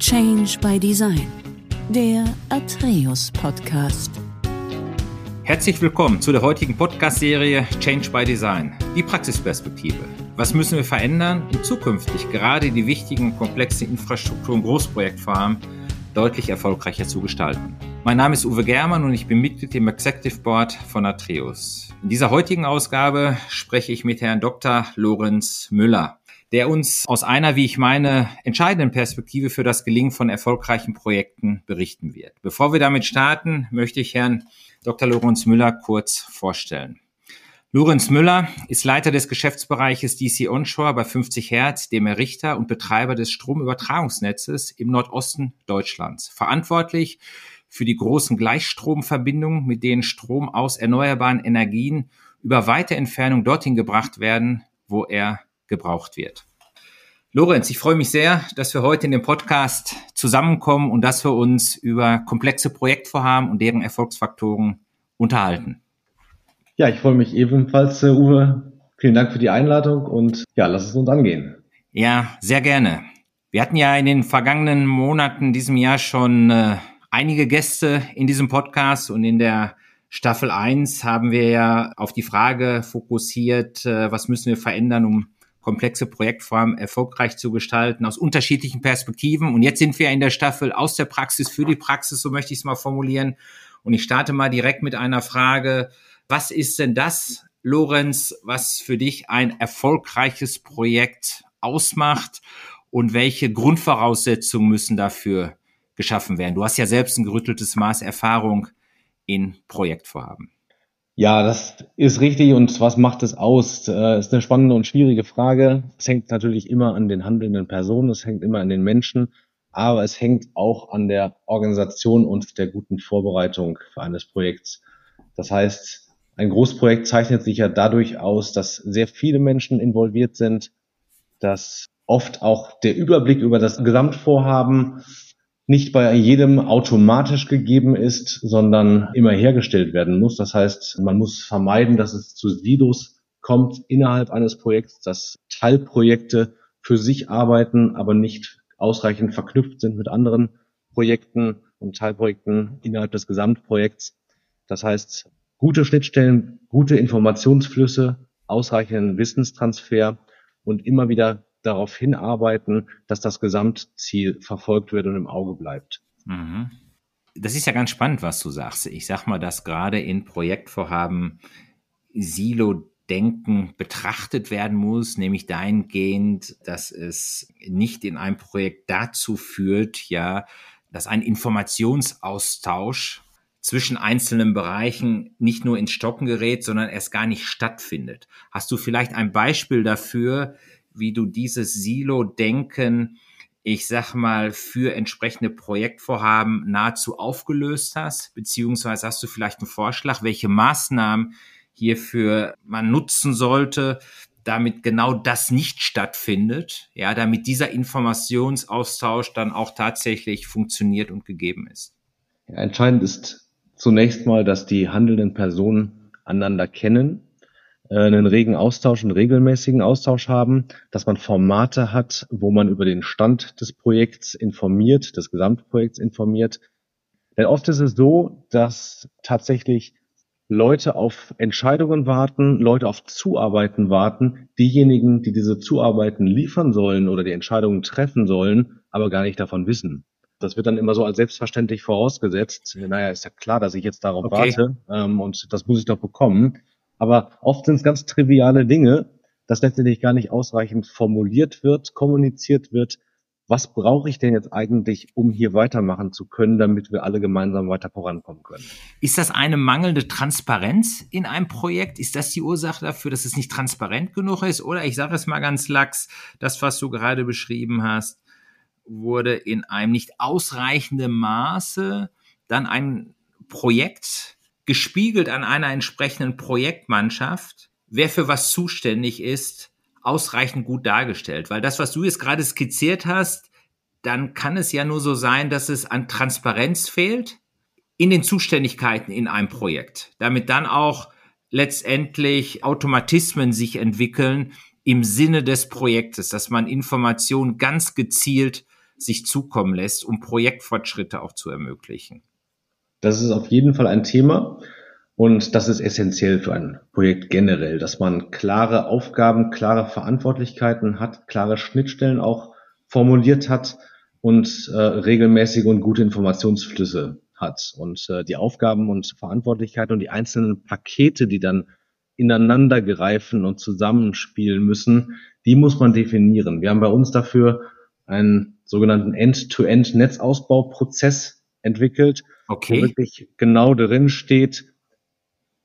Change by Design, der Atreus Podcast. Herzlich willkommen zu der heutigen Podcast-Serie Change by Design, die Praxisperspektive. Was müssen wir verändern, um zukünftig gerade die wichtigen und komplexen Infrastruktur- und Großprojektvorhaben deutlich erfolgreicher zu gestalten? Mein Name ist Uwe Germann und ich bin Mitglied im Executive Board von Atreus. In dieser heutigen Ausgabe spreche ich mit Herrn Dr. Lorenz Müller, der uns aus einer, wie ich meine, entscheidenden Perspektive für das Gelingen von erfolgreichen Projekten berichten wird. Bevor wir damit starten, möchte ich Herrn Dr. Lorenz Müller kurz vorstellen. Lorenz Müller ist Leiter des Geschäftsbereiches DC Onshore bei 50 Hertz, dem Errichter und Betreiber des Stromübertragungsnetzes im Nordosten Deutschlands. Verantwortlich für die großen Gleichstromverbindungen, mit denen Strom aus erneuerbaren Energien über weite Entfernung dorthin gebracht werden, wo er gebraucht wird. Lorenz, ich freue mich sehr, dass wir heute in dem Podcast zusammenkommen und dass wir uns über komplexe Projektvorhaben und deren Erfolgsfaktoren unterhalten. Ja, ich freue mich ebenfalls, äh, Uwe. Vielen Dank für die Einladung und ja, lass es uns angehen. Ja, sehr gerne. Wir hatten ja in den vergangenen Monaten diesem Jahr schon äh, einige Gäste in diesem Podcast und in der Staffel 1 haben wir ja auf die Frage fokussiert, äh, was müssen wir verändern, um komplexe Projektformen erfolgreich zu gestalten, aus unterschiedlichen Perspektiven. Und jetzt sind wir in der Staffel aus der Praxis für die Praxis, so möchte ich es mal formulieren. Und ich starte mal direkt mit einer Frage. Was ist denn das, Lorenz, was für dich ein erfolgreiches Projekt ausmacht? Und welche Grundvoraussetzungen müssen dafür geschaffen werden. Du hast ja selbst ein gerütteltes Maß Erfahrung in Projektvorhaben. Ja, das ist richtig. Und was macht es aus? Das äh, ist eine spannende und schwierige Frage. Es hängt natürlich immer an den handelnden Personen, es hängt immer an den Menschen, aber es hängt auch an der Organisation und der guten Vorbereitung für eines Projekts. Das heißt, ein Großprojekt zeichnet sich ja dadurch aus, dass sehr viele Menschen involviert sind, dass oft auch der Überblick über das Gesamtvorhaben nicht bei jedem automatisch gegeben ist, sondern immer hergestellt werden muss. Das heißt, man muss vermeiden, dass es zu Silos kommt innerhalb eines Projekts, dass Teilprojekte für sich arbeiten, aber nicht ausreichend verknüpft sind mit anderen Projekten und Teilprojekten innerhalb des Gesamtprojekts. Das heißt, gute Schnittstellen, gute Informationsflüsse, ausreichenden Wissenstransfer und immer wieder darauf hinarbeiten, dass das Gesamtziel verfolgt wird und im Auge bleibt. Mhm. Das ist ja ganz spannend, was du sagst. Ich sag mal, dass gerade in Projektvorhaben Silo-Denken betrachtet werden muss, nämlich dahingehend, dass es nicht in einem Projekt dazu führt, ja, dass ein Informationsaustausch zwischen einzelnen Bereichen nicht nur ins Stocken gerät, sondern erst gar nicht stattfindet. Hast du vielleicht ein Beispiel dafür, wie du dieses Silo-Denken, ich sag mal, für entsprechende Projektvorhaben nahezu aufgelöst hast? Beziehungsweise hast du vielleicht einen Vorschlag, welche Maßnahmen hierfür man nutzen sollte, damit genau das nicht stattfindet, ja, damit dieser Informationsaustausch dann auch tatsächlich funktioniert und gegeben ist? Ja, entscheidend ist zunächst mal, dass die handelnden Personen einander kennen einen regen Austausch, einen regelmäßigen Austausch haben, dass man Formate hat, wo man über den Stand des Projekts informiert, des Gesamtprojekts informiert. Denn oft ist es so, dass tatsächlich Leute auf Entscheidungen warten, Leute auf Zuarbeiten warten, diejenigen, die diese Zuarbeiten liefern sollen oder die Entscheidungen treffen sollen, aber gar nicht davon wissen. Das wird dann immer so als selbstverständlich vorausgesetzt. Naja, ist ja klar, dass ich jetzt darauf okay. warte ähm, und das muss ich doch bekommen. Aber oft sind es ganz triviale Dinge, dass letztendlich gar nicht ausreichend formuliert wird, kommuniziert wird. Was brauche ich denn jetzt eigentlich, um hier weitermachen zu können, damit wir alle gemeinsam weiter vorankommen können? Ist das eine mangelnde Transparenz in einem Projekt? Ist das die Ursache dafür, dass es nicht transparent genug ist? Oder ich sage es mal ganz lax, das, was du gerade beschrieben hast, wurde in einem nicht ausreichenden Maße dann ein Projekt gespiegelt an einer entsprechenden Projektmannschaft, wer für was zuständig ist, ausreichend gut dargestellt. Weil das, was du jetzt gerade skizziert hast, dann kann es ja nur so sein, dass es an Transparenz fehlt in den Zuständigkeiten in einem Projekt, damit dann auch letztendlich Automatismen sich entwickeln im Sinne des Projektes, dass man Informationen ganz gezielt sich zukommen lässt, um Projektfortschritte auch zu ermöglichen? Das ist auf jeden Fall ein Thema. Und das ist essentiell für ein Projekt generell, dass man klare Aufgaben, klare Verantwortlichkeiten hat, klare Schnittstellen auch formuliert hat und äh, regelmäßige und gute Informationsflüsse hat. Und äh, die Aufgaben und Verantwortlichkeiten und die einzelnen Pakete, die dann ineinander greifen und zusammenspielen müssen, die muss man definieren. Wir haben bei uns dafür einen sogenannten End-to-End-Netzausbauprozess entwickelt, okay. wo wirklich genau drin steht,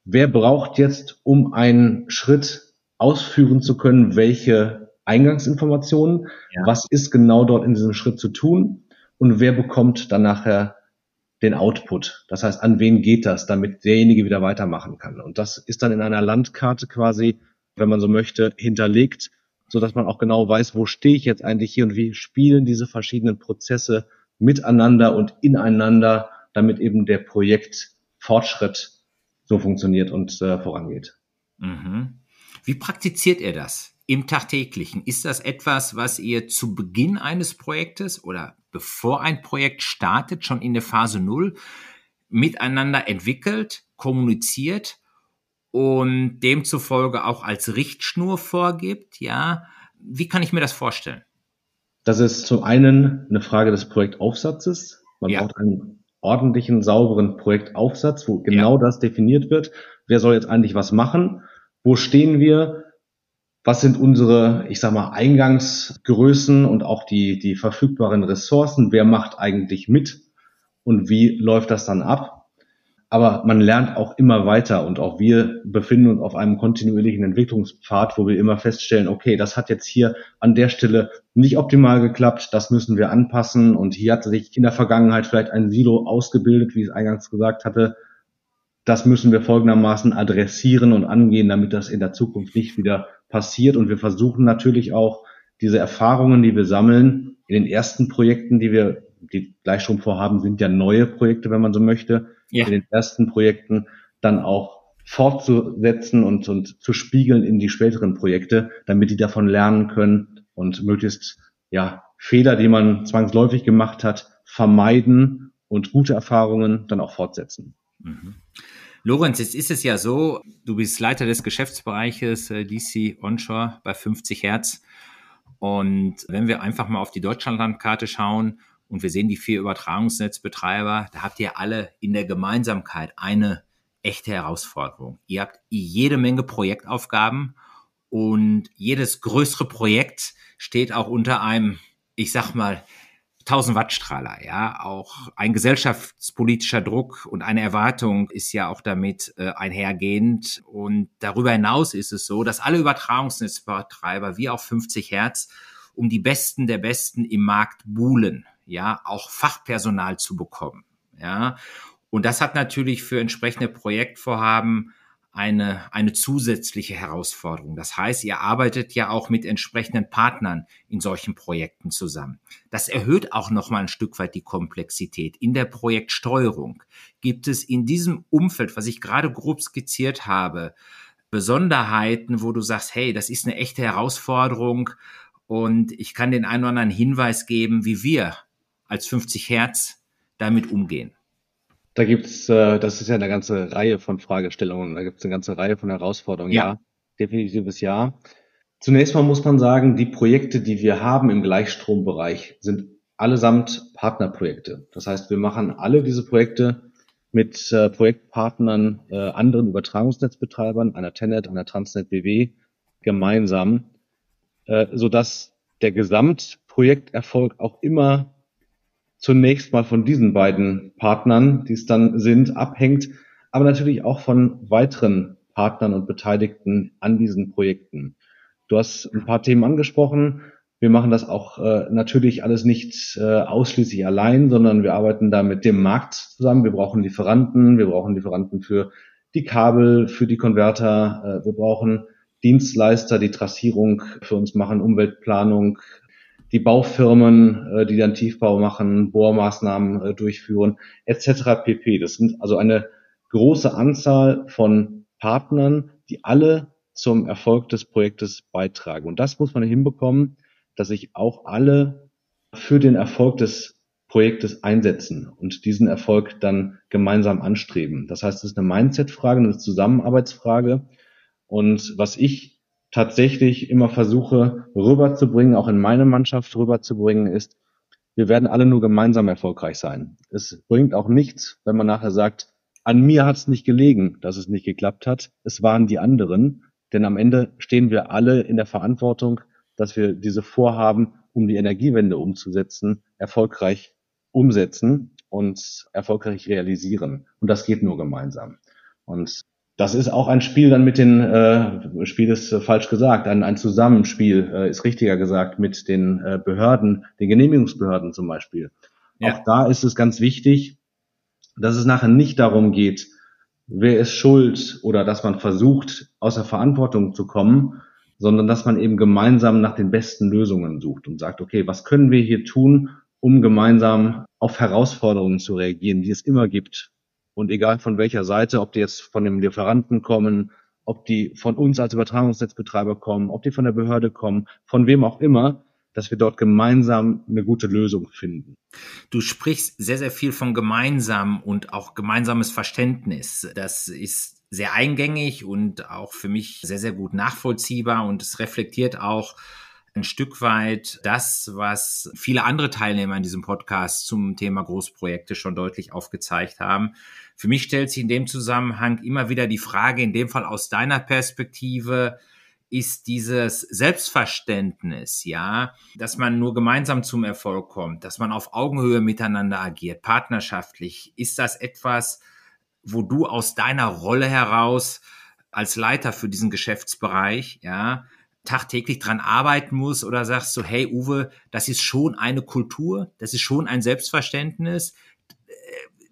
wer braucht jetzt, um einen Schritt ausführen zu können, welche Eingangsinformationen, ja. was ist genau dort in diesem Schritt zu tun und wer bekommt dann nachher den Output. Das heißt, an wen geht das, damit derjenige wieder weitermachen kann. Und das ist dann in einer Landkarte quasi, wenn man so möchte, hinterlegt, so dass man auch genau weiß, wo stehe ich jetzt eigentlich hier und wie spielen diese verschiedenen Prozesse miteinander und ineinander, damit eben der Projektfortschritt so funktioniert und äh, vorangeht. Mhm. Wie praktiziert ihr das im Tagtäglichen? Ist das etwas, was ihr zu Beginn eines Projektes oder bevor ein Projekt startet, schon in der Phase Null miteinander entwickelt, kommuniziert und demzufolge auch als Richtschnur vorgibt? Ja, wie kann ich mir das vorstellen? Das ist zum einen eine Frage des Projektaufsatzes. Man ja. braucht einen ordentlichen, sauberen Projektaufsatz, wo genau ja. das definiert wird. Wer soll jetzt eigentlich was machen? Wo stehen wir? Was sind unsere, ich sag mal, Eingangsgrößen und auch die, die verfügbaren Ressourcen? Wer macht eigentlich mit? Und wie läuft das dann ab? Aber man lernt auch immer weiter und auch wir befinden uns auf einem kontinuierlichen Entwicklungspfad, wo wir immer feststellen, okay, das hat jetzt hier an der Stelle nicht optimal geklappt, das müssen wir anpassen und hier hat sich in der Vergangenheit vielleicht ein Silo ausgebildet, wie ich es eingangs gesagt hatte. Das müssen wir folgendermaßen adressieren und angehen, damit das in der Zukunft nicht wieder passiert und wir versuchen natürlich auch diese Erfahrungen, die wir sammeln, in den ersten Projekten, die wir die Gleichstromvorhaben sind ja neue Projekte, wenn man so möchte, ja. in den ersten Projekten dann auch fortzusetzen und, und zu spiegeln in die späteren Projekte, damit die davon lernen können und möglichst ja Fehler, die man zwangsläufig gemacht hat, vermeiden und gute Erfahrungen dann auch fortsetzen. Mhm. Lorenz, jetzt ist es ja so, du bist Leiter des Geschäftsbereiches äh, DC Onshore bei 50 Hertz. Und wenn wir einfach mal auf die Deutschlandlandkarte schauen und wir sehen die vier Übertragungsnetzbetreiber, da habt ihr alle in der Gemeinsamkeit eine echte Herausforderung. Ihr habt jede Menge Projektaufgaben und jedes größere Projekt steht auch unter einem, ich sag mal, 1000 Watt Strahler, ja, auch ein gesellschaftspolitischer Druck und eine Erwartung ist ja auch damit äh, einhergehend. Und darüber hinaus ist es so, dass alle Übertragungsnetzbetreiber wie auch 50 Hertz um die Besten der Besten im Markt buhlen ja, auch Fachpersonal zu bekommen, ja. Und das hat natürlich für entsprechende Projektvorhaben eine, eine zusätzliche Herausforderung. Das heißt, ihr arbeitet ja auch mit entsprechenden Partnern in solchen Projekten zusammen. Das erhöht auch nochmal ein Stück weit die Komplexität. In der Projektsteuerung gibt es in diesem Umfeld, was ich gerade grob skizziert habe, Besonderheiten, wo du sagst, hey, das ist eine echte Herausforderung und ich kann den einen oder anderen Hinweis geben, wie wir als 50 Hertz damit umgehen? Da gibt's, äh, das ist ja eine ganze Reihe von Fragestellungen, da gibt's eine ganze Reihe von Herausforderungen. Ja, ja definitives Ja. Zunächst mal muss man sagen, die Projekte, die wir haben im Gleichstrombereich, sind allesamt Partnerprojekte. Das heißt, wir machen alle diese Projekte mit äh, Projektpartnern, äh, anderen Übertragungsnetzbetreibern, einer Tenet, einer Transnet BW gemeinsam, äh, sodass der Gesamtprojekterfolg auch immer zunächst mal von diesen beiden Partnern, die es dann sind, abhängt, aber natürlich auch von weiteren Partnern und Beteiligten an diesen Projekten. Du hast ein paar Themen angesprochen. Wir machen das auch äh, natürlich alles nicht äh, ausschließlich allein, sondern wir arbeiten da mit dem Markt zusammen. Wir brauchen Lieferanten, wir brauchen Lieferanten für die Kabel, für die Konverter, äh, wir brauchen Dienstleister, die Trassierung für uns machen, Umweltplanung, die Baufirmen, äh, die dann Tiefbau machen, Bohrmaßnahmen äh, durchführen, etc. pp. Das sind also eine große Anzahl von Partnern, die alle zum Erfolg des Projektes beitragen. Und das muss man hinbekommen, dass sich auch alle für den Erfolg des Projektes einsetzen und diesen Erfolg dann gemeinsam anstreben. Das heißt, es ist eine Mindset-Frage, eine Zusammenarbeitsfrage. Und was ich tatsächlich immer versuche rüberzubringen, auch in meine Mannschaft rüberzubringen, ist, wir werden alle nur gemeinsam erfolgreich sein. Es bringt auch nichts, wenn man nachher sagt, an mir hat es nicht gelegen, dass es nicht geklappt hat. Es waren die anderen. Denn am Ende stehen wir alle in der Verantwortung, dass wir diese Vorhaben, um die Energiewende umzusetzen, erfolgreich umsetzen und erfolgreich realisieren. Und das geht nur gemeinsam. Und das ist auch ein Spiel dann mit den, äh, Spiel ist äh, falsch gesagt, ein, ein Zusammenspiel äh, ist richtiger gesagt mit den äh, Behörden, den Genehmigungsbehörden zum Beispiel. Ja. Auch da ist es ganz wichtig, dass es nachher nicht darum geht, wer ist schuld oder dass man versucht, aus der Verantwortung zu kommen, sondern dass man eben gemeinsam nach den besten Lösungen sucht und sagt, okay, was können wir hier tun, um gemeinsam auf Herausforderungen zu reagieren, die es immer gibt. Und egal von welcher Seite, ob die jetzt von dem Lieferanten kommen, ob die von uns als Übertragungsnetzbetreiber kommen, ob die von der Behörde kommen, von wem auch immer, dass wir dort gemeinsam eine gute Lösung finden. Du sprichst sehr, sehr viel von gemeinsam und auch gemeinsames Verständnis. Das ist sehr eingängig und auch für mich sehr, sehr gut nachvollziehbar und es reflektiert auch ein Stück weit das, was viele andere Teilnehmer in diesem Podcast zum Thema Großprojekte schon deutlich aufgezeigt haben. Für mich stellt sich in dem Zusammenhang immer wieder die Frage, in dem Fall aus deiner Perspektive, ist dieses Selbstverständnis, ja, dass man nur gemeinsam zum Erfolg kommt, dass man auf Augenhöhe miteinander agiert, partnerschaftlich. Ist das etwas, wo du aus deiner Rolle heraus als Leiter für diesen Geschäftsbereich, ja, tagtäglich dran arbeiten musst oder sagst du, hey Uwe, das ist schon eine Kultur, das ist schon ein Selbstverständnis,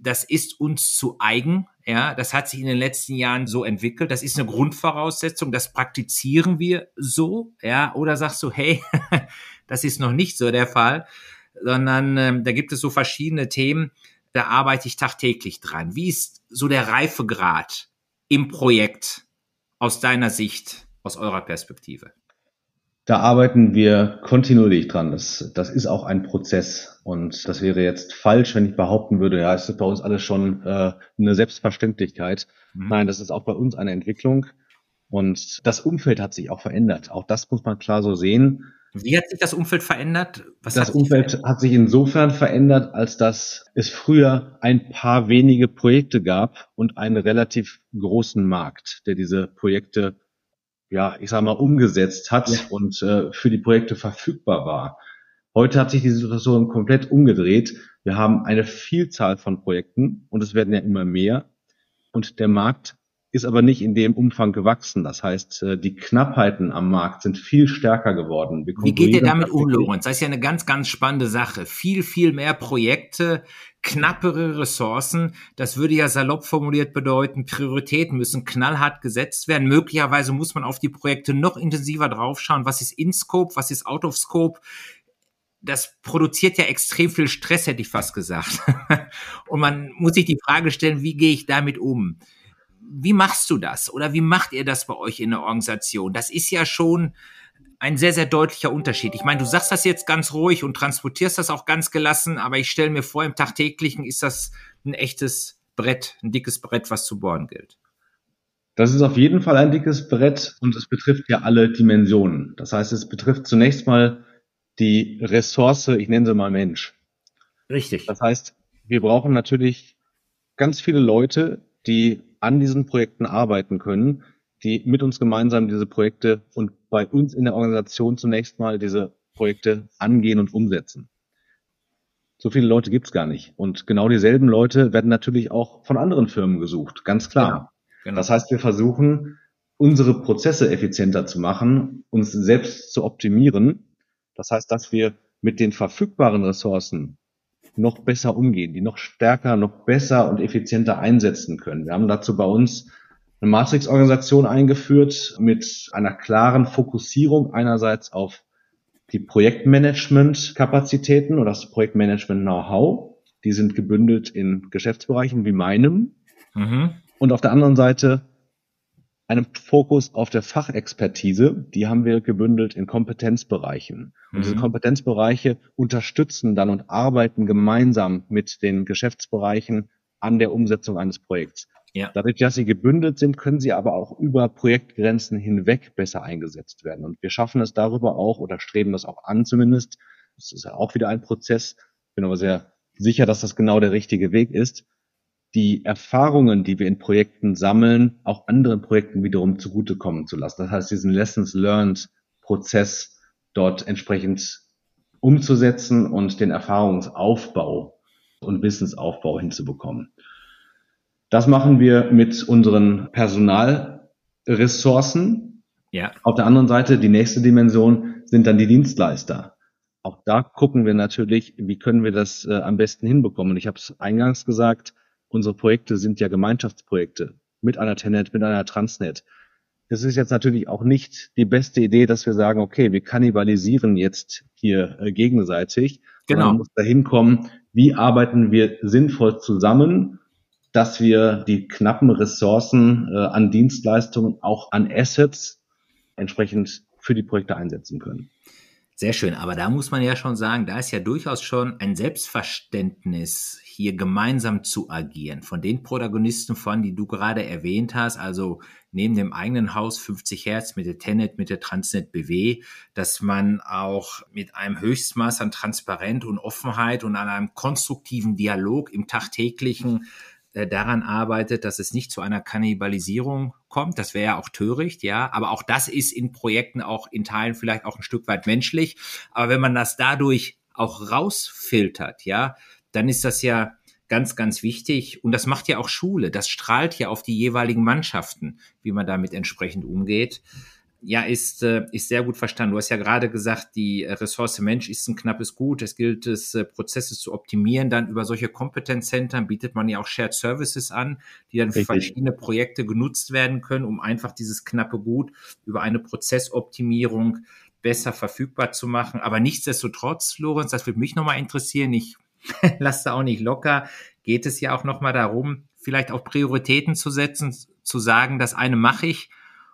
das ist uns zu eigen. Ja, das hat sich in den letzten Jahren so entwickelt. Das ist eine Grundvoraussetzung. Das praktizieren wir so. Ja, oder sagst du, hey, das ist noch nicht so der Fall, sondern ähm, da gibt es so verschiedene Themen. Da arbeite ich tagtäglich dran. Wie ist so der Reifegrad im Projekt aus deiner Sicht, aus eurer Perspektive? Da arbeiten wir kontinuierlich dran. Das, das ist auch ein Prozess. Und das wäre jetzt falsch, wenn ich behaupten würde, ja, es ist bei uns alles schon äh, eine Selbstverständlichkeit. Mhm. Nein, das ist auch bei uns eine Entwicklung. Und das Umfeld hat sich auch verändert. Auch das muss man klar so sehen. Wie hat sich das Umfeld verändert? Was das Umfeld verändert? hat sich insofern verändert, als dass es früher ein paar wenige Projekte gab und einen relativ großen Markt, der diese Projekte ja, ich sag mal, umgesetzt hat ja. und äh, für die Projekte verfügbar war. Heute hat sich die Situation komplett umgedreht. Wir haben eine Vielzahl von Projekten und es werden ja immer mehr. Und der Markt ist aber nicht in dem Umfang gewachsen. Das heißt, äh, die Knappheiten am Markt sind viel stärker geworden. Wie geht ihr damit um, Lorenz? Das ist ja eine ganz, ganz spannende Sache. Viel, viel mehr Projekte, knappere Ressourcen. Das würde ja salopp formuliert bedeuten, Prioritäten müssen knallhart gesetzt werden. Möglicherweise muss man auf die Projekte noch intensiver draufschauen. Was ist in Scope? Was ist out of Scope? das produziert ja extrem viel Stress, hätte ich fast gesagt. Und man muss sich die Frage stellen, wie gehe ich damit um? Wie machst du das oder wie macht ihr das bei euch in der Organisation? Das ist ja schon ein sehr, sehr deutlicher Unterschied. Ich meine, du sagst das jetzt ganz ruhig und transportierst das auch ganz gelassen, aber ich stelle mir vor, im Tagtäglichen ist das ein echtes Brett, ein dickes Brett, was zu bohren gilt. Das ist auf jeden Fall ein dickes Brett und es betrifft ja alle Dimensionen. Das heißt, es betrifft zunächst mal die Ressource, ich nenne sie mal Mensch. Richtig. Das heißt, wir brauchen natürlich ganz viele Leute, die an diesen Projekten arbeiten können, die mit uns gemeinsam diese Projekte und bei uns in der Organisation zunächst mal diese Projekte angehen und umsetzen. So viele Leute gibt's gar nicht. Und genau dieselben Leute werden natürlich auch von anderen Firmen gesucht, ganz klar. Genau, genau. Das heißt, wir versuchen, unsere Prozesse effizienter zu machen, uns selbst zu optimieren. Das heißt, dass wir mit den verfügbaren Ressourcen noch besser umgehen, die noch stärker, noch besser und effizienter einsetzen können. Wir haben dazu bei uns eine Matrix-Organisation eingeführt mit einer klaren Fokussierung einerseits auf die Projektmanagement-Kapazitäten oder das Projektmanagement-Know-how. Die sind gebündelt in Geschäftsbereichen wie meinem. Mhm. Und auf der anderen Seite einem Fokus auf der Fachexpertise, die haben wir gebündelt in Kompetenzbereichen. Und mhm. diese Kompetenzbereiche unterstützen dann und arbeiten gemeinsam mit den Geschäftsbereichen an der Umsetzung eines Projekts. Ja. Dadurch, dass sie gebündelt sind, können sie aber auch über Projektgrenzen hinweg besser eingesetzt werden. Und wir schaffen es darüber auch oder streben das auch an zumindest. Das ist ja auch wieder ein Prozess. Bin aber sehr sicher, dass das genau der richtige Weg ist, die Erfahrungen, die wir in Projekten sammeln, auch anderen Projekten wiederum zugutekommen zu lassen. Das heißt, diesen Lessons Learned Prozess dort entsprechend umzusetzen und den Erfahrungsaufbau und Wissensaufbau hinzubekommen. Das machen wir mit unseren Personalressourcen. Ja. Auf der anderen Seite, die nächste Dimension sind dann die Dienstleister. Auch da gucken wir natürlich, wie können wir das äh, am besten hinbekommen. ich habe es eingangs gesagt, unsere Projekte sind ja Gemeinschaftsprojekte mit einer Tenet, mit einer Transnet. Das ist jetzt natürlich auch nicht die beste Idee, dass wir sagen, okay, wir kannibalisieren jetzt hier äh, gegenseitig. Genau. Man muss dahin kommen, wie arbeiten wir sinnvoll zusammen dass wir die knappen Ressourcen äh, an Dienstleistungen, auch an Assets entsprechend für die Projekte einsetzen können. Sehr schön, aber da muss man ja schon sagen, da ist ja durchaus schon ein Selbstverständnis, hier gemeinsam zu agieren. Von den Protagonisten von, die du gerade erwähnt hast, also neben dem eigenen Haus 50 Hertz mit der Tenet, mit der Transnet BW, dass man auch mit einem Höchstmaß an Transparenz und Offenheit und an einem konstruktiven Dialog im tagtäglichen daran arbeitet, dass es nicht zu einer Kannibalisierung kommt. Das wäre ja auch töricht, ja. Aber auch das ist in Projekten auch in Teilen vielleicht auch ein Stück weit menschlich. Aber wenn man das dadurch auch rausfiltert, ja, dann ist das ja ganz, ganz wichtig. Und das macht ja auch Schule. Das strahlt ja auf die jeweiligen Mannschaften, wie man damit entsprechend umgeht ja, ist, äh, ist sehr gut verstanden. Du hast ja gerade gesagt, die Ressource Mensch ist ein knappes Gut. Es gilt es, äh, Prozesse zu optimieren. Dann über solche Kompetenzzentren bietet man ja auch Shared Services an, die dann für Richtig. verschiedene Projekte genutzt werden können, um einfach dieses knappe Gut über eine Prozessoptimierung besser verfügbar zu machen. Aber nichtsdestotrotz, Lorenz, das würde mich nochmal interessieren. Ich lasse da auch nicht locker. Geht es ja auch nochmal darum, vielleicht auch Prioritäten zu setzen, zu sagen, das eine mache ich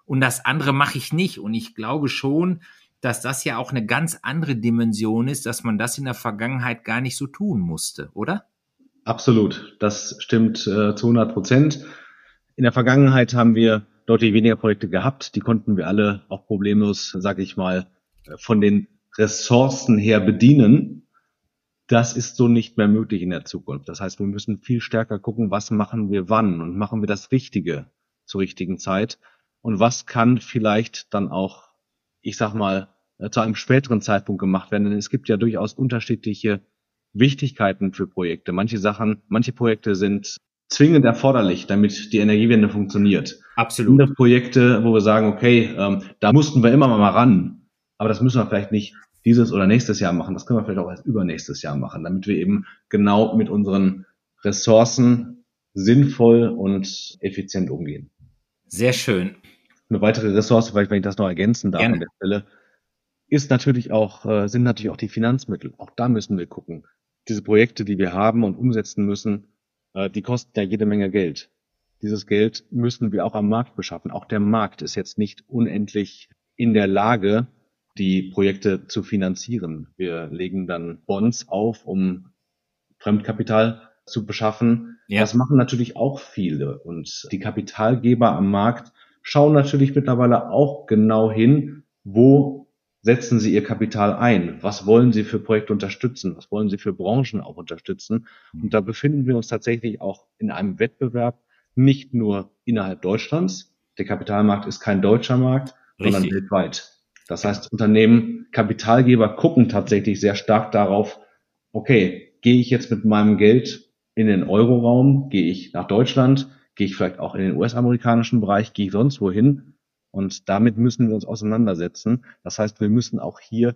und das andere mache ich nicht. Und ich glaube schon, dass das ja auch eine ganz andere Dimension ist, dass man das in der Vergangenheit gar nicht so tun musste, oder? Absolut, das stimmt äh, zu 100 Prozent. In der Vergangenheit haben wir deutlich weniger Projekte gehabt. Die konnten wir alle auch problemlos, sage ich mal, äh, von den Ressourcen her bedienen. Das ist so nicht mehr möglich in der Zukunft. Das heißt, wir müssen viel stärker gucken, was machen wir wann und machen wir das Richtige zur richtigen Zeit und was kann vielleicht dann auch, ich sag mal, äh, zu einem späteren Zeitpunkt gemacht werden. Denn es gibt ja durchaus unterschiedliche Wichtigkeiten für Projekte. Manche Sachen, manche Projekte sind zwingend erforderlich, damit die Energiewende funktioniert. Absolut. Andere Projekte, wo wir sagen, okay, ähm, da mussten wir immer mal ran, aber das müssen wir vielleicht nicht dieses oder nächstes Jahr machen. Das können wir vielleicht auch erst übernächstes Jahr machen, damit wir eben genau mit unseren Ressourcen sinnvoll und effizient umgehen. Sehr schön. Eine weitere Ressource, vielleicht wenn ich das noch ergänzen darf Gerne. an der Stelle, ist natürlich auch, äh, sind natürlich auch die Finanzmittel. Auch da müssen wir gucken. Diese Projekte, die wir haben und umsetzen müssen, äh, die kosten ja jede Menge Geld. Dieses Geld müssen wir auch am Markt beschaffen. Auch der Markt ist jetzt nicht unendlich in der Lage, die Projekte zu finanzieren. Wir legen dann Bonds auf, um Fremdkapital zu beschaffen. Ja. Das machen natürlich auch viele. Und die Kapitalgeber am Markt schauen natürlich mittlerweile auch genau hin, wo setzen sie ihr Kapital ein? Was wollen sie für Projekte unterstützen? Was wollen sie für Branchen auch unterstützen? Und da befinden wir uns tatsächlich auch in einem Wettbewerb, nicht nur innerhalb Deutschlands. Der Kapitalmarkt ist kein deutscher Markt, Richtig. sondern weltweit. Das heißt, Unternehmen, Kapitalgeber gucken tatsächlich sehr stark darauf, okay, gehe ich jetzt mit meinem Geld in den Euroraum, gehe ich nach Deutschland, gehe ich vielleicht auch in den US-amerikanischen Bereich, gehe ich sonst wohin. Und damit müssen wir uns auseinandersetzen. Das heißt, wir müssen auch hier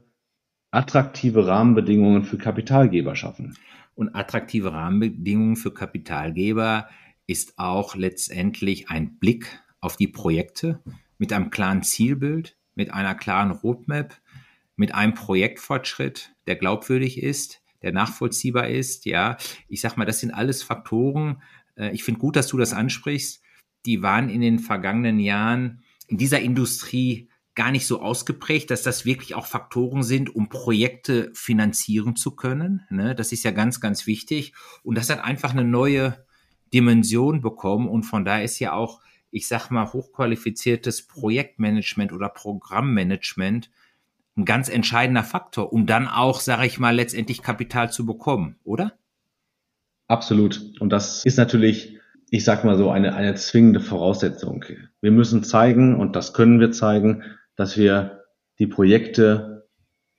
attraktive Rahmenbedingungen für Kapitalgeber schaffen. Und attraktive Rahmenbedingungen für Kapitalgeber ist auch letztendlich ein Blick auf die Projekte mit einem klaren Zielbild, mit einer klaren Roadmap, mit einem Projektfortschritt, der glaubwürdig ist, der nachvollziehbar ist. Ja, ich sag mal, das sind alles Faktoren. Äh, ich finde gut, dass du das ansprichst. die waren in den vergangenen Jahren in dieser Industrie gar nicht so ausgeprägt, dass das wirklich auch Faktoren sind, um Projekte finanzieren zu können. Ne? Das ist ja ganz, ganz wichtig. Und das hat einfach eine neue Dimension bekommen. Und von daher ist ja auch, ich sag mal, hochqualifiziertes Projektmanagement oder Programmmanagement ein ganz entscheidender Faktor, um dann auch, sage ich mal, letztendlich Kapital zu bekommen, oder? Absolut. Und das ist natürlich, ich sag mal so, eine, eine zwingende Voraussetzung. Wir müssen zeigen, und das können wir zeigen, dass wir die Projekte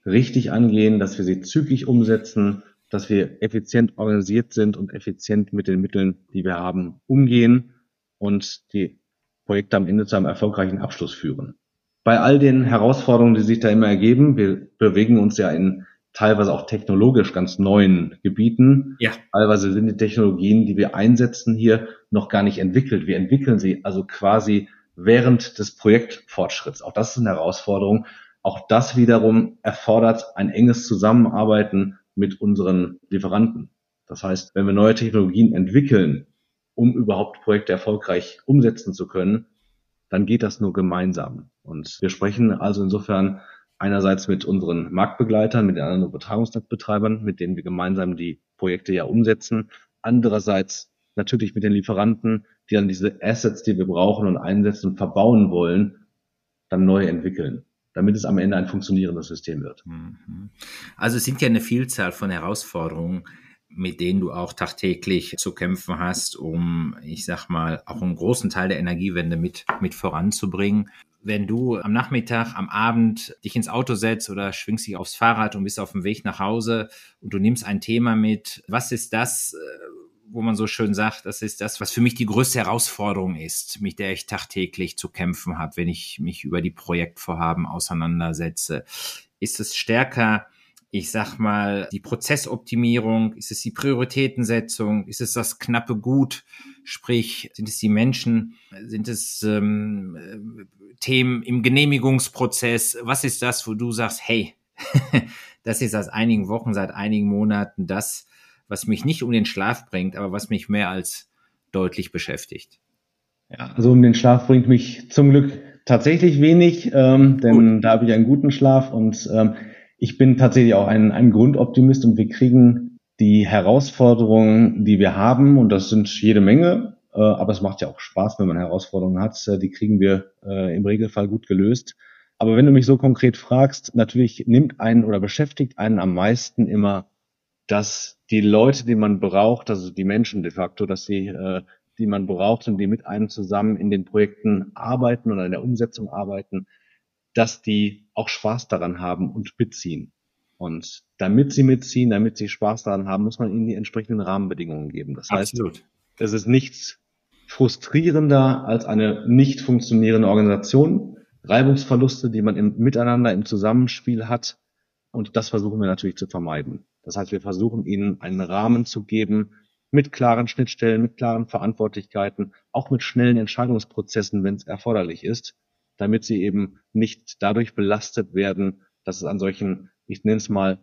richtig angehen, dass wir sie zügig umsetzen, dass wir effizient organisiert sind und effizient mit den Mitteln, die wir haben, umgehen und die Projekte am Ende zu einem erfolgreichen Abschluss führen. Bei all den Herausforderungen, die sich da immer ergeben, wir bewegen uns ja in teilweise auch technologisch ganz neuen Gebieten. Ja. Teilweise sind die Technologien, die wir einsetzen hier, noch gar nicht entwickelt. Wir entwickeln sie also quasi während des Projektfortschritts. Auch das ist eine Herausforderung. Auch das wiederum erfordert ein enges Zusammenarbeiten mit unseren Lieferanten. Das heißt, wenn wir neue Technologien entwickeln, um überhaupt Projekte erfolgreich umsetzen zu können, dann geht das nur gemeinsam. Und wir sprechen also insofern einerseits mit unseren Marktbegleitern, mit den anderen Übertragungsnetzbetreibern, mit denen wir gemeinsam die Projekte ja umsetzen. Andererseits natürlich mit den Lieferanten, die dann diese Assets, die wir brauchen und einsetzen und verbauen wollen, dann neu entwickeln, damit es am Ende ein funktionierendes System wird. Mhm. Also es sind ja eine Vielzahl von Herausforderungen, mit denen du auch tagtäglich zu kämpfen hast, um, ich sag mal, auch einen großen Teil der Energiewende mit, mit voranzubringen. Wenn du am Nachmittag, am Abend dich ins Auto setzt oder schwingst dich aufs Fahrrad und bist auf dem Weg nach Hause und du nimmst ein Thema mit, was ist das, äh, wo man so schön sagt, das ist das, was für mich die größte Herausforderung ist, mit der ich tagtäglich zu kämpfen habe, wenn ich mich über die Projektvorhaben auseinandersetze. Ist es stärker, ich sag mal, die Prozessoptimierung? Ist es die Prioritätensetzung? Ist es das knappe Gut? Sprich, sind es die Menschen? Sind es ähm, Themen im Genehmigungsprozess? Was ist das, wo du sagst, hey, das ist seit einigen Wochen, seit einigen Monaten das, was mich nicht um den Schlaf bringt, aber was mich mehr als deutlich beschäftigt. Ja, also um den Schlaf bringt mich zum Glück tatsächlich wenig, ähm, denn Gut. da habe ich einen guten Schlaf und ähm, ich bin tatsächlich auch ein, ein Grundoptimist und wir kriegen die Herausforderungen, die wir haben, und das sind jede Menge, äh, aber es macht ja auch Spaß, wenn man Herausforderungen hat, äh, die kriegen wir äh, im Regelfall gut gelöst. Aber wenn du mich so konkret fragst, natürlich nimmt einen oder beschäftigt einen am meisten immer dass die Leute, die man braucht, also die Menschen de facto, dass sie, äh, die man braucht und die mit einem zusammen in den Projekten arbeiten oder in der Umsetzung arbeiten, dass die auch Spaß daran haben und mitziehen. Und damit sie mitziehen, damit sie Spaß daran haben, muss man ihnen die entsprechenden Rahmenbedingungen geben. Das Absolut. heißt, es ist nichts frustrierender als eine nicht funktionierende Organisation, Reibungsverluste, die man im Miteinander, im Zusammenspiel hat. Und das versuchen wir natürlich zu vermeiden. Das heißt, wir versuchen ihnen einen Rahmen zu geben mit klaren Schnittstellen, mit klaren Verantwortlichkeiten, auch mit schnellen Entscheidungsprozessen, wenn es erforderlich ist, damit sie eben nicht dadurch belastet werden, dass es an solchen, ich nenne es mal,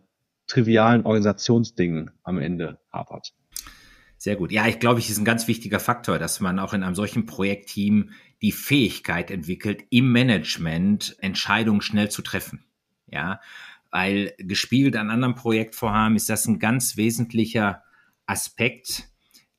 trivialen Organisationsdingen am Ende hapert. Sehr gut. Ja, ich glaube, es ist ein ganz wichtiger Faktor, dass man auch in einem solchen Projektteam die Fähigkeit entwickelt, im Management Entscheidungen schnell zu treffen. Ja, weil gespielt an anderen Projektvorhaben ist das ein ganz wesentlicher Aspekt,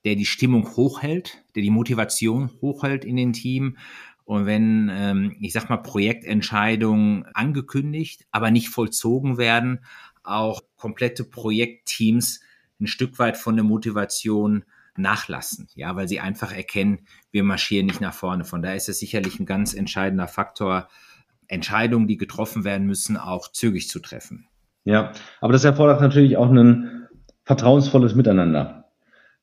der die Stimmung hochhält, der die Motivation hochhält in den Team. Und wenn, ähm, ich sag mal, Projektentscheidungen angekündigt, aber nicht vollzogen werden, auch komplette Projektteams ein Stück weit von der Motivation nachlassen, ja, weil sie einfach erkennen, wir marschieren nicht nach vorne. Von daher ist es sicherlich ein ganz entscheidender Faktor, Entscheidungen, die getroffen werden müssen, auch zügig zu treffen. Ja, aber das erfordert natürlich auch ein vertrauensvolles Miteinander.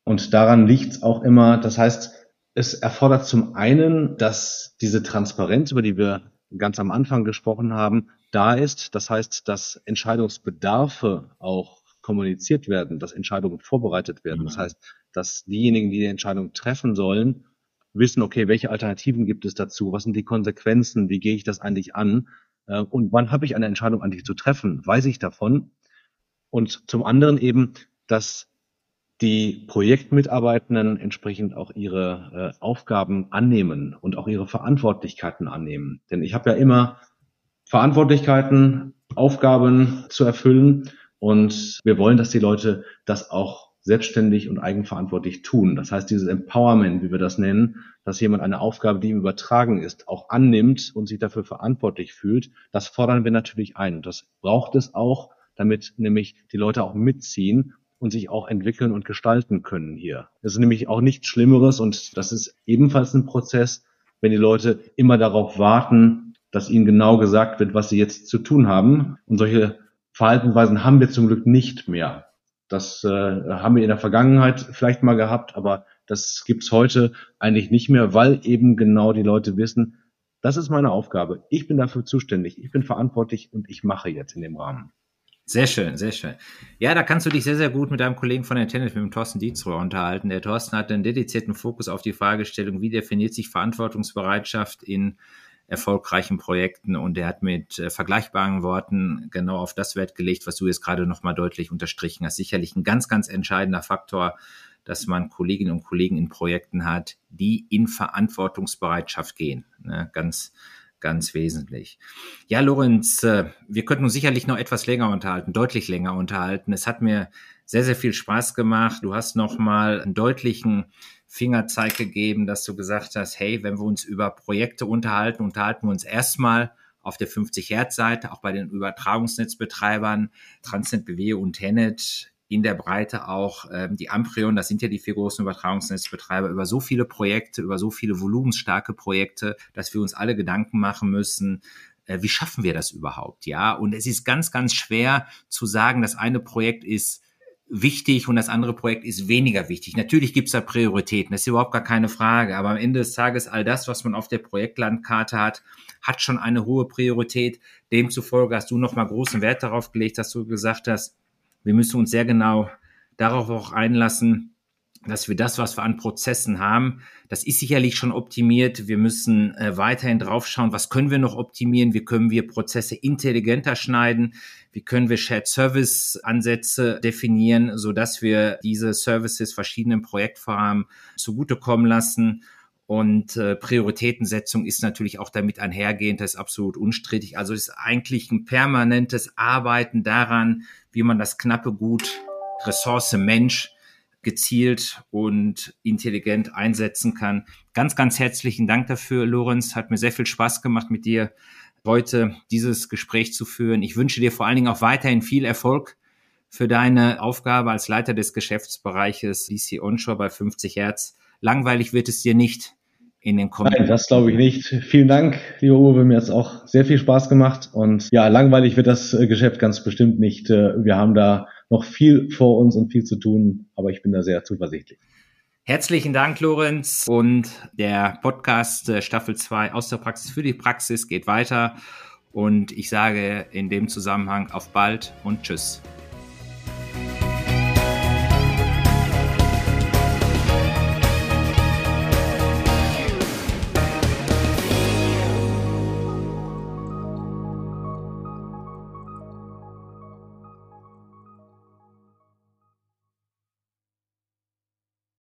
Und daran liegt es auch immer, das heißt, es erfordert zum einen, dass diese Transparenz, über die wir ganz am Anfang gesprochen haben, da ist. Das heißt, dass Entscheidungsbedarfe auch kommuniziert werden, dass Entscheidungen vorbereitet werden. Das mhm. heißt, dass diejenigen, die die Entscheidung treffen sollen, wissen, okay, welche Alternativen gibt es dazu? Was sind die Konsequenzen? Wie gehe ich das eigentlich an? Äh, und wann habe ich eine Entscheidung eigentlich zu treffen? Weiß ich davon? Und zum anderen eben, dass die Projektmitarbeitenden entsprechend auch ihre äh, Aufgaben annehmen und auch ihre Verantwortlichkeiten annehmen. Denn ich habe ja immer Verantwortlichkeiten, Aufgaben zu erfüllen und wir wollen, dass die Leute das auch selbstständig und eigenverantwortlich tun. Das heißt, dieses Empowerment, wie wir das nennen, dass jemand eine Aufgabe, die ihm übertragen ist, auch annimmt und sich dafür verantwortlich fühlt, das fordern wir natürlich ein. das braucht es auch, damit nämlich die Leute auch mitziehen und sich auch entwickeln und gestalten können hier. Das ist nämlich auch nichts Schlimmeres und das ist ebenfalls ein Prozess, wenn die Leute immer darauf warten, dass ihnen genau gesagt wird, was sie jetzt zu tun haben. Und solche Verhaltensweisen haben wir zum Glück nicht mehr. Das äh, haben wir in der Vergangenheit vielleicht mal gehabt, aber das gibt's heute eigentlich nicht mehr, weil eben genau die Leute wissen, das ist meine Aufgabe. Ich bin dafür zuständig. Ich bin verantwortlich und ich mache jetzt in dem Rahmen. Sehr schön, sehr schön. Ja, da kannst du dich sehr, sehr gut mit deinem Kollegen von der Tennis, mit dem Thorsten Dietzrohr, unterhalten. Der Thorsten hat einen dedizierten Fokus auf die Fragestellung, wie definiert sich Verantwortungsbereitschaft in erfolgreichen Projekten und er hat mit äh, vergleichbaren Worten genau auf das Wert gelegt, was du jetzt gerade nochmal deutlich unterstrichen hast. Sicherlich ein ganz, ganz entscheidender Faktor, dass man Kolleginnen und Kollegen in Projekten hat, die in Verantwortungsbereitschaft gehen. Ne? Ganz, ganz wesentlich. Ja, Lorenz, äh, wir könnten uns sicherlich noch etwas länger unterhalten, deutlich länger unterhalten. Es hat mir sehr, sehr viel Spaß gemacht. Du hast noch mal einen deutlichen Fingerzeig gegeben, dass du gesagt hast, hey, wenn wir uns über Projekte unterhalten, unterhalten wir uns erstmal auf der 50 Hertz Seite, auch bei den Übertragungsnetzbetreibern, Transnet BW und Tenet in der Breite auch ähm, die Amprion, das sind ja die vier großen Übertragungsnetzbetreiber, über so viele Projekte, über so viele volumensstarke Projekte, dass wir uns alle Gedanken machen müssen, äh, wie schaffen wir das überhaupt? Ja, und es ist ganz, ganz schwer zu sagen, das eine Projekt ist wichtig und das andere Projekt ist weniger wichtig. Natürlich gibt es da Prioritäten, das ist überhaupt gar keine Frage. Aber am Ende des Tages, all das, was man auf der Projektlandkarte hat, hat schon eine hohe Priorität. Demzufolge hast du nochmal großen Wert darauf gelegt, dass du gesagt hast, wir müssen uns sehr genau darauf auch einlassen, dass wir das, was wir an Prozessen haben, das ist sicherlich schon optimiert. Wir müssen äh, weiterhin draufschauen, was können wir noch optimieren, wie können wir Prozesse intelligenter schneiden, wie können wir Shared Service Ansätze definieren, so dass wir diese Services verschiedenen Projektvorhaben zugutekommen lassen. Und äh, Prioritätensetzung ist natürlich auch damit einhergehend, das ist absolut unstrittig. Also es ist eigentlich ein permanentes Arbeiten daran, wie man das knappe Gut Ressource Mensch gezielt und intelligent einsetzen kann. Ganz, ganz herzlichen Dank dafür, Lorenz. Hat mir sehr viel Spaß gemacht, mit dir heute dieses Gespräch zu führen. Ich wünsche dir vor allen Dingen auch weiterhin viel Erfolg für deine Aufgabe als Leiter des Geschäftsbereiches DC Onshore bei 50 Hertz. Langweilig wird es dir nicht in den kommenden. Nein, das glaube ich nicht. Vielen Dank, lieber Uwe. Mir hat es auch sehr viel Spaß gemacht. Und ja, langweilig wird das äh, Geschäft ganz bestimmt nicht. Äh, wir haben da noch viel vor uns und viel zu tun, aber ich bin da sehr zuversichtlich. Herzlichen Dank, Lorenz. Und der Podcast äh, Staffel 2 aus der Praxis für die Praxis geht weiter. Und ich sage in dem Zusammenhang auf bald und tschüss.